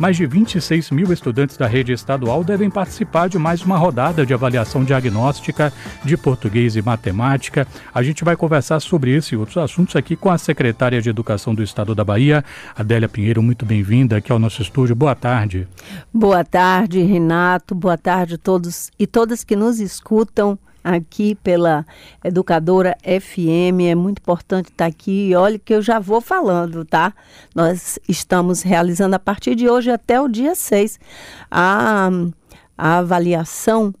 Mais de 26 mil estudantes da rede estadual devem participar de mais uma rodada de avaliação diagnóstica de português e matemática. A gente vai conversar sobre esse e outros assuntos aqui com a secretária de Educação do Estado da Bahia, Adélia Pinheiro. Muito bem-vinda aqui ao nosso estúdio. Boa tarde. Boa tarde, Renato. Boa tarde a todos e todas que nos escutam aqui pela Educadora FM. É muito importante estar aqui. E olha que eu já vou falando, tá? Nós estamos realizando a partir de hoje até o dia 6 a, a avaliação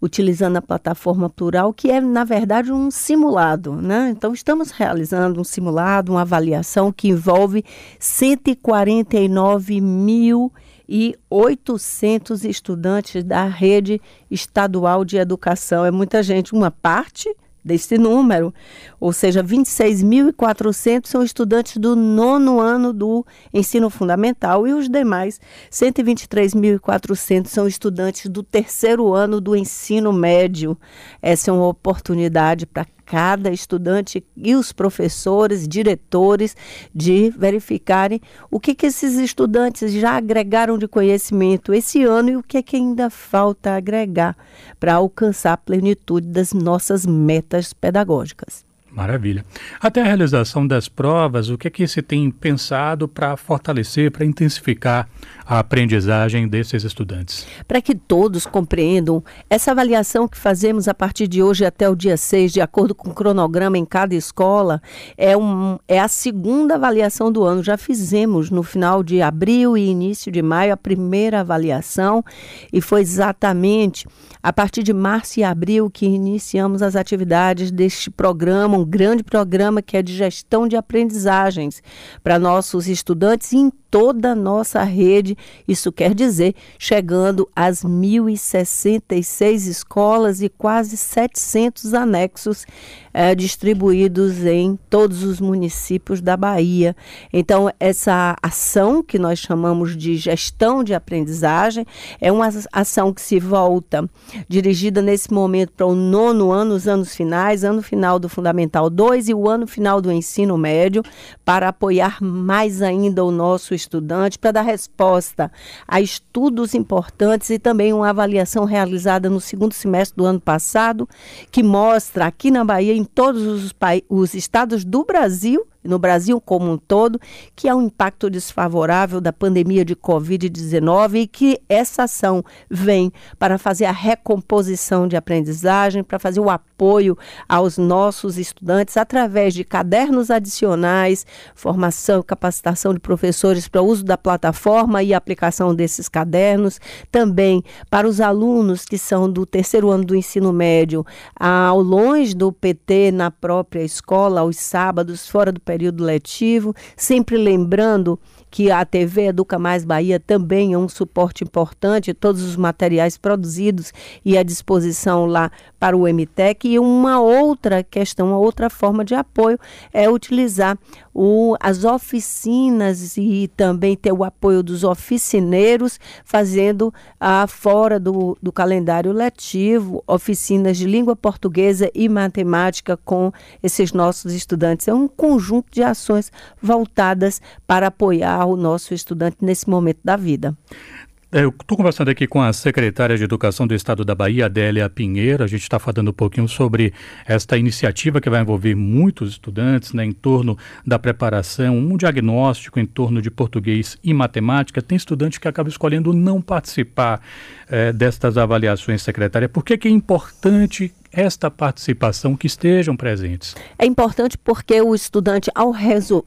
utilizando a plataforma Plural, que é, na verdade, um simulado. Né? Então, estamos realizando um simulado, uma avaliação que envolve 149 mil e 800 estudantes da rede estadual de educação. É muita gente, uma parte desse número, ou seja, 26.400 são estudantes do nono ano do ensino fundamental e os demais 123.400 são estudantes do terceiro ano do ensino médio. Essa é uma oportunidade para cada estudante e os professores, diretores, de verificarem o que, que esses estudantes já agregaram de conhecimento esse ano e o que, que ainda falta agregar para alcançar a plenitude das nossas metas pedagógicas. Maravilha. Até a realização das provas, o que é que se tem pensado para fortalecer, para intensificar a aprendizagem desses estudantes? Para que todos compreendam, essa avaliação que fazemos a partir de hoje até o dia 6, de acordo com o cronograma em cada escola, é, um, é a segunda avaliação do ano. Já fizemos no final de abril e início de maio a primeira avaliação e foi exatamente a partir de março e abril que iniciamos as atividades deste programa, um grande programa que é de gestão de aprendizagens para nossos estudantes em toda a nossa rede. Isso quer dizer, chegando às 1.066 escolas e quase 700 anexos é, distribuídos em todos os municípios da Bahia. Então, essa ação que nós chamamos de gestão de aprendizagem é uma ação que se volta dirigida nesse momento para o nono ano, os anos finais, ano final do Fundamental 2 e o ano final do ensino médio, para apoiar mais ainda o nosso estudante para dar resposta a estudos importantes e também uma avaliação realizada no segundo semestre do ano passado, que mostra aqui na Bahia, em todos os, os estados do Brasil, no Brasil como um todo, que há um impacto desfavorável da pandemia de Covid-19 e que essa ação vem para fazer a recomposição de aprendizagem, para fazer o apoio aos nossos estudantes através de cadernos adicionais, formação capacitação de professores para o uso da plataforma e aplicação desses cadernos, também para os alunos que são do terceiro ano do ensino médio, ao longe do PT na própria escola, aos sábados, fora do período letivo, sempre lembrando que a TV Educa Mais Bahia também é um suporte importante, todos os materiais produzidos e à disposição lá para o MTEC. E uma outra questão, uma outra forma de apoio é utilizar o, as oficinas e também ter o apoio dos oficineiros, fazendo ah, fora do, do calendário letivo oficinas de língua portuguesa e matemática com esses nossos estudantes. É um conjunto de ações voltadas para apoiar o nosso estudante nesse momento da vida. É, eu estou conversando aqui com a secretária de Educação do Estado da Bahia, Adélia Pinheiro. A gente está falando um pouquinho sobre esta iniciativa que vai envolver muitos estudantes né, em torno da preparação, um diagnóstico em torno de português e matemática. Tem estudante que acaba escolhendo não participar é, destas avaliações, secretária. Por que, que é importante esta participação, que estejam presentes. É importante porque o estudante, ao,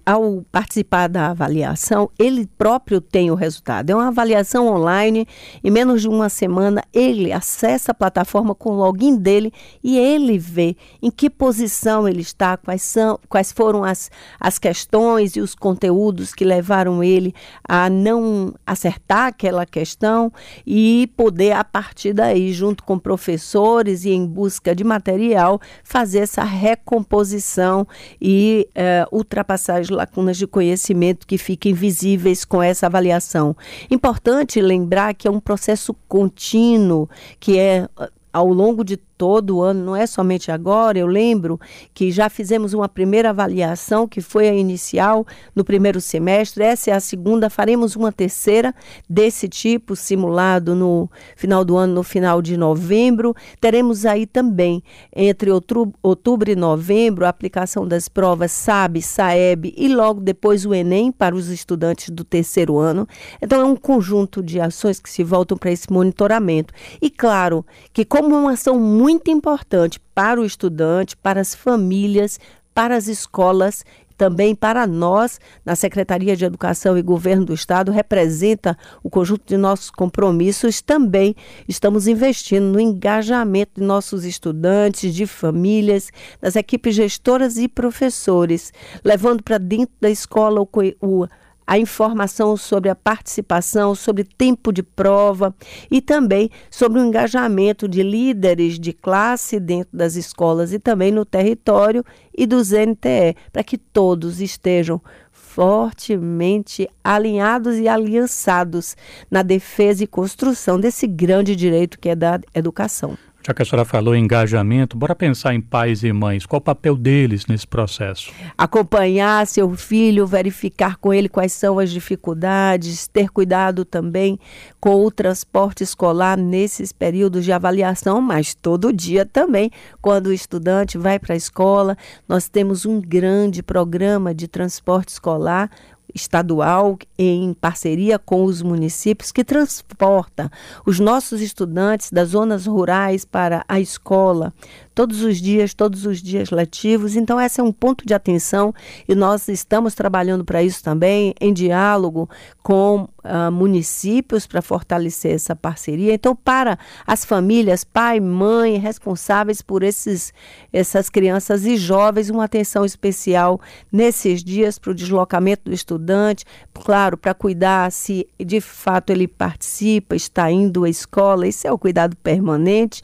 ao participar da avaliação, ele próprio tem o resultado. É uma avaliação online, em menos de uma semana, ele acessa a plataforma com o login dele e ele vê em que posição ele está, quais, são, quais foram as, as questões e os conteúdos que levaram ele a não acertar aquela questão e poder, a partir daí, junto com professores e em busca de material, fazer essa recomposição e uh, ultrapassar as lacunas de conhecimento que fiquem visíveis com essa avaliação. Importante lembrar que é um processo contínuo, que é ao longo de todo ano, não é somente agora. Eu lembro que já fizemos uma primeira avaliação, que foi a inicial no primeiro semestre. Essa é a segunda. Faremos uma terceira desse tipo, simulado no final do ano, no final de novembro. Teremos aí também, entre outubro, outubro e novembro, a aplicação das provas SAB, SAEB e logo depois o Enem para os estudantes do terceiro ano. Então, é um conjunto de ações que se voltam para esse monitoramento. E claro que, como uma ação muito importante para o estudante, para as famílias, para as escolas também para nós, na Secretaria de Educação e Governo do Estado, representa o conjunto de nossos compromissos. Também estamos investindo no engajamento de nossos estudantes, de famílias, das equipes gestoras e professores, levando para dentro da escola o, o a informação sobre a participação, sobre tempo de prova e também sobre o engajamento de líderes de classe dentro das escolas e também no território e dos NTE, para que todos estejam fortemente alinhados e aliançados na defesa e construção desse grande direito que é da educação. Já que a senhora falou em engajamento, bora pensar em pais e mães. Qual o papel deles nesse processo? Acompanhar seu filho, verificar com ele quais são as dificuldades, ter cuidado também com o transporte escolar nesses períodos de avaliação, mas todo dia também, quando o estudante vai para a escola. Nós temos um grande programa de transporte escolar estadual em parceria com os municípios que transporta os nossos estudantes das zonas rurais para a escola todos os dias, todos os dias letivos. Então esse é um ponto de atenção e nós estamos trabalhando para isso também em diálogo com uh, municípios para fortalecer essa parceria. Então para as famílias, pai, mãe, responsáveis por esses essas crianças e jovens, uma atenção especial nesses dias para o deslocamento do estudante claro, para cuidar se de fato ele participa, está indo à escola, isso é o cuidado permanente,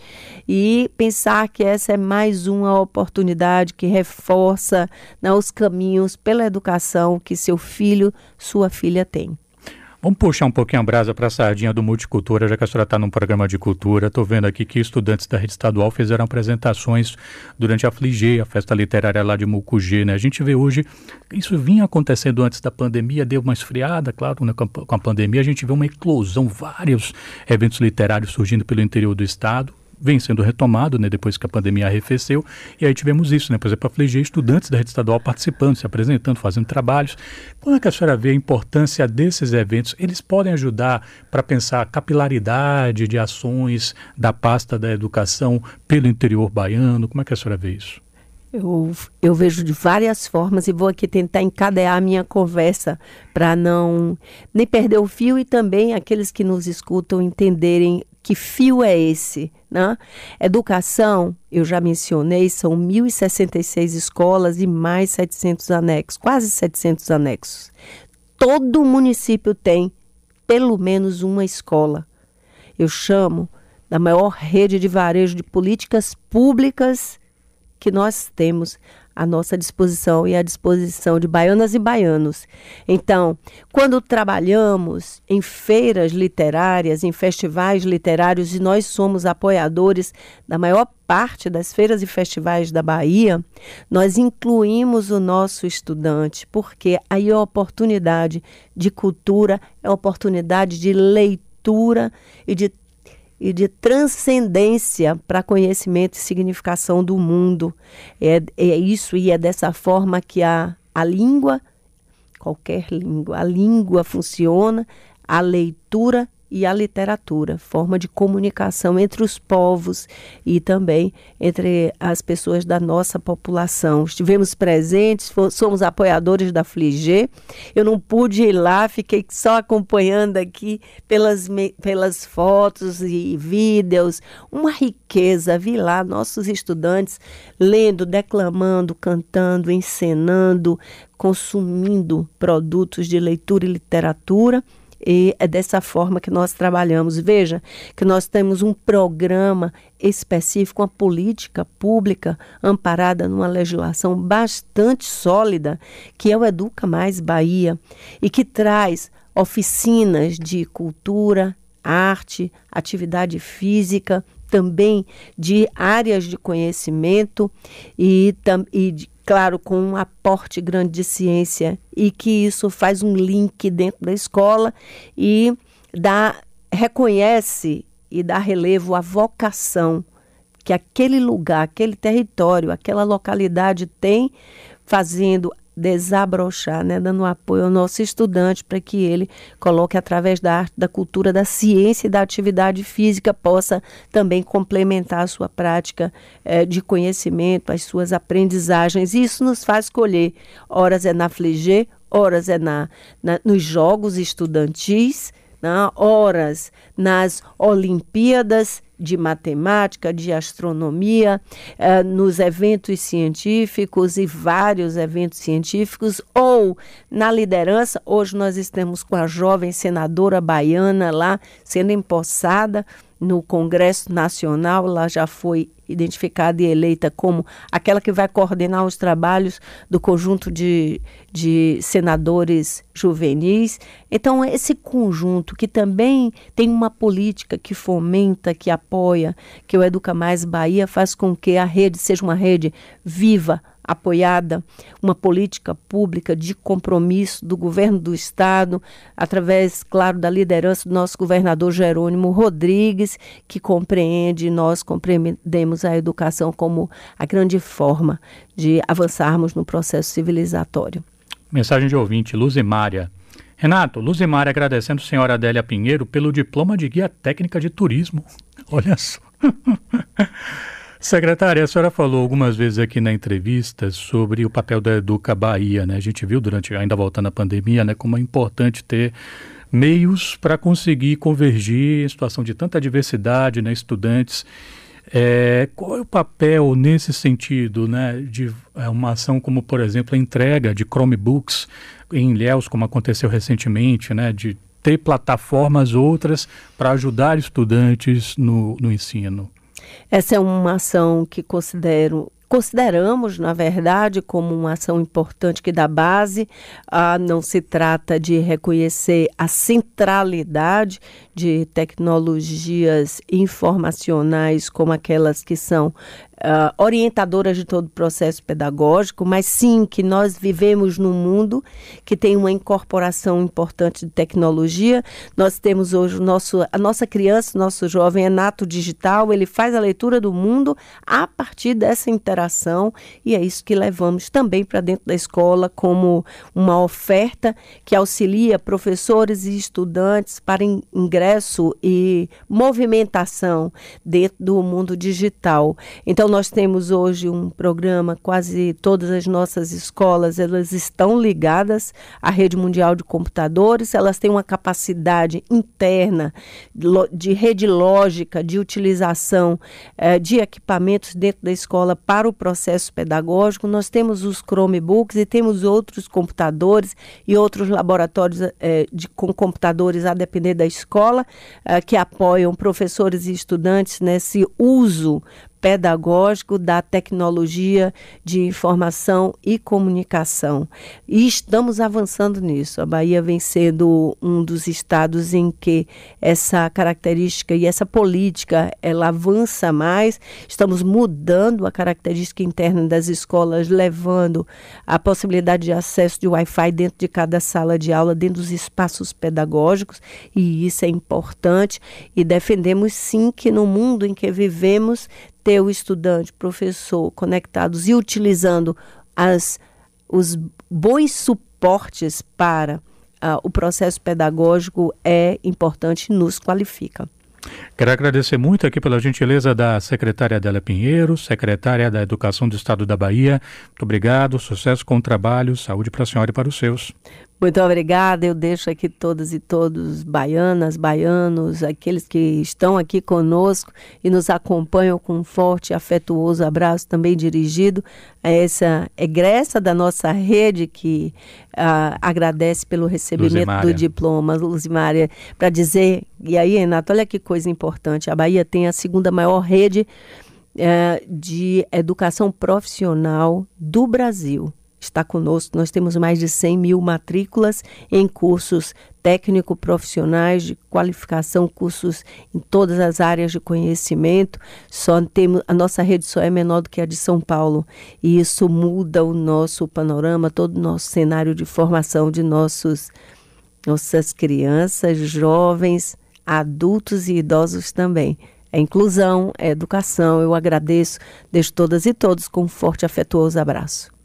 e pensar que essa é mais uma oportunidade que reforça né, os caminhos pela educação que seu filho, sua filha tem. Vamos puxar um pouquinho a brasa para a sardinha do Multicultura, já que a senhora está num programa de cultura. Estou vendo aqui que estudantes da rede estadual fizeram apresentações durante a Fligê, a festa literária lá de Mucugê. Né? A gente vê hoje, isso vinha acontecendo antes da pandemia, deu uma esfriada, claro, né? com a pandemia a gente vê uma eclosão, vários eventos literários surgindo pelo interior do estado vem sendo retomado, né, depois que a pandemia arrefeceu, e aí tivemos isso, né, por exemplo, a FLG, estudantes da rede estadual participando, se apresentando, fazendo trabalhos. Como é que a senhora vê a importância desses eventos? Eles podem ajudar para pensar a capilaridade de ações da pasta da educação pelo interior baiano? Como é que a senhora vê isso? Eu, eu vejo de várias formas e vou aqui tentar encadear a minha conversa para não nem perder o fio e também aqueles que nos escutam entenderem que fio é esse? Né? Educação, eu já mencionei, são 1.066 escolas e mais 700 anexos, quase 700 anexos. Todo município tem pelo menos uma escola. Eu chamo da maior rede de varejo de políticas públicas que nós temos à nossa disposição e à disposição de baianas e baianos. Então, quando trabalhamos em feiras literárias, em festivais literários, e nós somos apoiadores da maior parte das feiras e festivais da Bahia, nós incluímos o nosso estudante, porque aí é a oportunidade de cultura, é oportunidade de leitura e de e de transcendência para conhecimento e significação do mundo. É, é isso e é dessa forma que a, a língua, qualquer língua, a língua funciona, a leitura e a literatura, forma de comunicação entre os povos e também entre as pessoas da nossa população. Estivemos presentes, somos apoiadores da Fligê. Eu não pude ir lá, fiquei só acompanhando aqui pelas, pelas fotos e vídeos. Uma riqueza, vi lá nossos estudantes lendo, declamando, cantando, encenando, consumindo produtos de leitura e literatura e é dessa forma que nós trabalhamos. Veja que nós temos um programa específico, uma política pública amparada numa legislação bastante sólida, que é o Educa Mais Bahia, e que traz oficinas de cultura, arte, atividade física, também de áreas de conhecimento e, e de, claro, com um aporte grande de ciência e que isso faz um link dentro da escola e dá, reconhece e dá relevo à vocação que aquele lugar, aquele território, aquela localidade tem, fazendo desabrochar, né, dando apoio ao nosso estudante para que ele coloque através da arte, da cultura, da ciência e da atividade física possa também complementar a sua prática eh, de conhecimento, as suas aprendizagens. Isso nos faz escolher. Horas é na Fligê, horas é na, na nos jogos estudantis, né, horas nas Olimpíadas de matemática, de astronomia, eh, nos eventos científicos e vários eventos científicos, ou na liderança. Hoje nós estamos com a jovem senadora baiana lá sendo empossada no Congresso Nacional, ela já foi identificada e eleita como aquela que vai coordenar os trabalhos do conjunto de, de senadores juvenis. Então, esse conjunto que também tem uma política que fomenta, que apoia, que o Educa Mais Bahia faz com que a rede seja uma rede viva, apoiada uma política pública de compromisso do governo do estado, através, claro, da liderança do nosso governador Jerônimo Rodrigues, que compreende, nós compreendemos a educação como a grande forma de avançarmos no processo civilizatório. Mensagem de ouvinte, Luzimária. Renato, Luzimária agradecendo a senhora Adélia Pinheiro pelo diploma de guia técnica de turismo. Olha só. Secretária, a senhora falou algumas vezes aqui na entrevista sobre o papel da Educa Bahia, né? A gente viu durante, ainda voltando à pandemia, né, como é importante ter meios para conseguir convergir em situação de tanta diversidade, né, estudantes. É, qual é o papel nesse sentido, né, de é, uma ação como, por exemplo, a entrega de Chromebooks em Ilhéus, como aconteceu recentemente, né, de ter plataformas outras para ajudar estudantes no, no ensino? Essa é uma ação que considero consideramos, na verdade, como uma ação importante que dá base. Ah, não se trata de reconhecer a centralidade de tecnologias informacionais como aquelas que são uh, orientadoras de todo o processo pedagógico, mas sim que nós vivemos num mundo que tem uma incorporação importante de tecnologia. Nós temos hoje nosso, a nossa criança, nosso jovem é nato digital, ele faz a leitura do mundo a partir dessa interação e é isso que levamos também para dentro da escola como uma oferta que auxilia professores e estudantes para ingresso e movimentação dentro do mundo digital. Então nós temos hoje um programa, quase todas as nossas escolas, elas estão ligadas à rede mundial de computadores, elas têm uma capacidade interna de rede lógica, de utilização eh, de equipamentos dentro da escola para o processo pedagógico. Nós temos os Chromebooks e temos outros computadores e outros laboratórios eh, de, com computadores a depender da escola, eh, que apoiam professores e estudantes nesse uso pedagógico da tecnologia de informação e comunicação. E estamos avançando nisso. A Bahia vem sendo um dos estados em que essa característica e essa política ela avança mais. Estamos mudando a característica interna das escolas, levando a possibilidade de acesso de Wi-Fi dentro de cada sala de aula, dentro dos espaços pedagógicos, e isso é importante. E defendemos sim que no mundo em que vivemos ter o estudante, professor conectados e utilizando as, os bons suportes para uh, o processo pedagógico é importante e nos qualifica. Quero agradecer muito aqui pela gentileza da secretária Adélia Pinheiro, secretária da Educação do Estado da Bahia. Muito obrigado, sucesso com o trabalho, saúde para a senhora e para os seus. Muito obrigada. Eu deixo aqui todas e todos, baianas, baianos, aqueles que estão aqui conosco e nos acompanham com um forte e afetuoso abraço também dirigido a essa egressa da nossa rede que uh, agradece pelo recebimento Luzimária. do diploma, Luzimária, para dizer, e aí, Renato, olha que coisa importante, a Bahia tem a segunda maior rede uh, de educação profissional do Brasil está conosco. Nós temos mais de 100 mil matrículas em cursos técnico-profissionais de qualificação, cursos em todas as áreas de conhecimento. Só temos a nossa rede só é menor do que a de São Paulo e isso muda o nosso panorama, todo o nosso cenário de formação de nossos nossas crianças, jovens, adultos e idosos também. É inclusão, é educação. Eu agradeço, deixo todas e todos com um forte afetuoso abraço.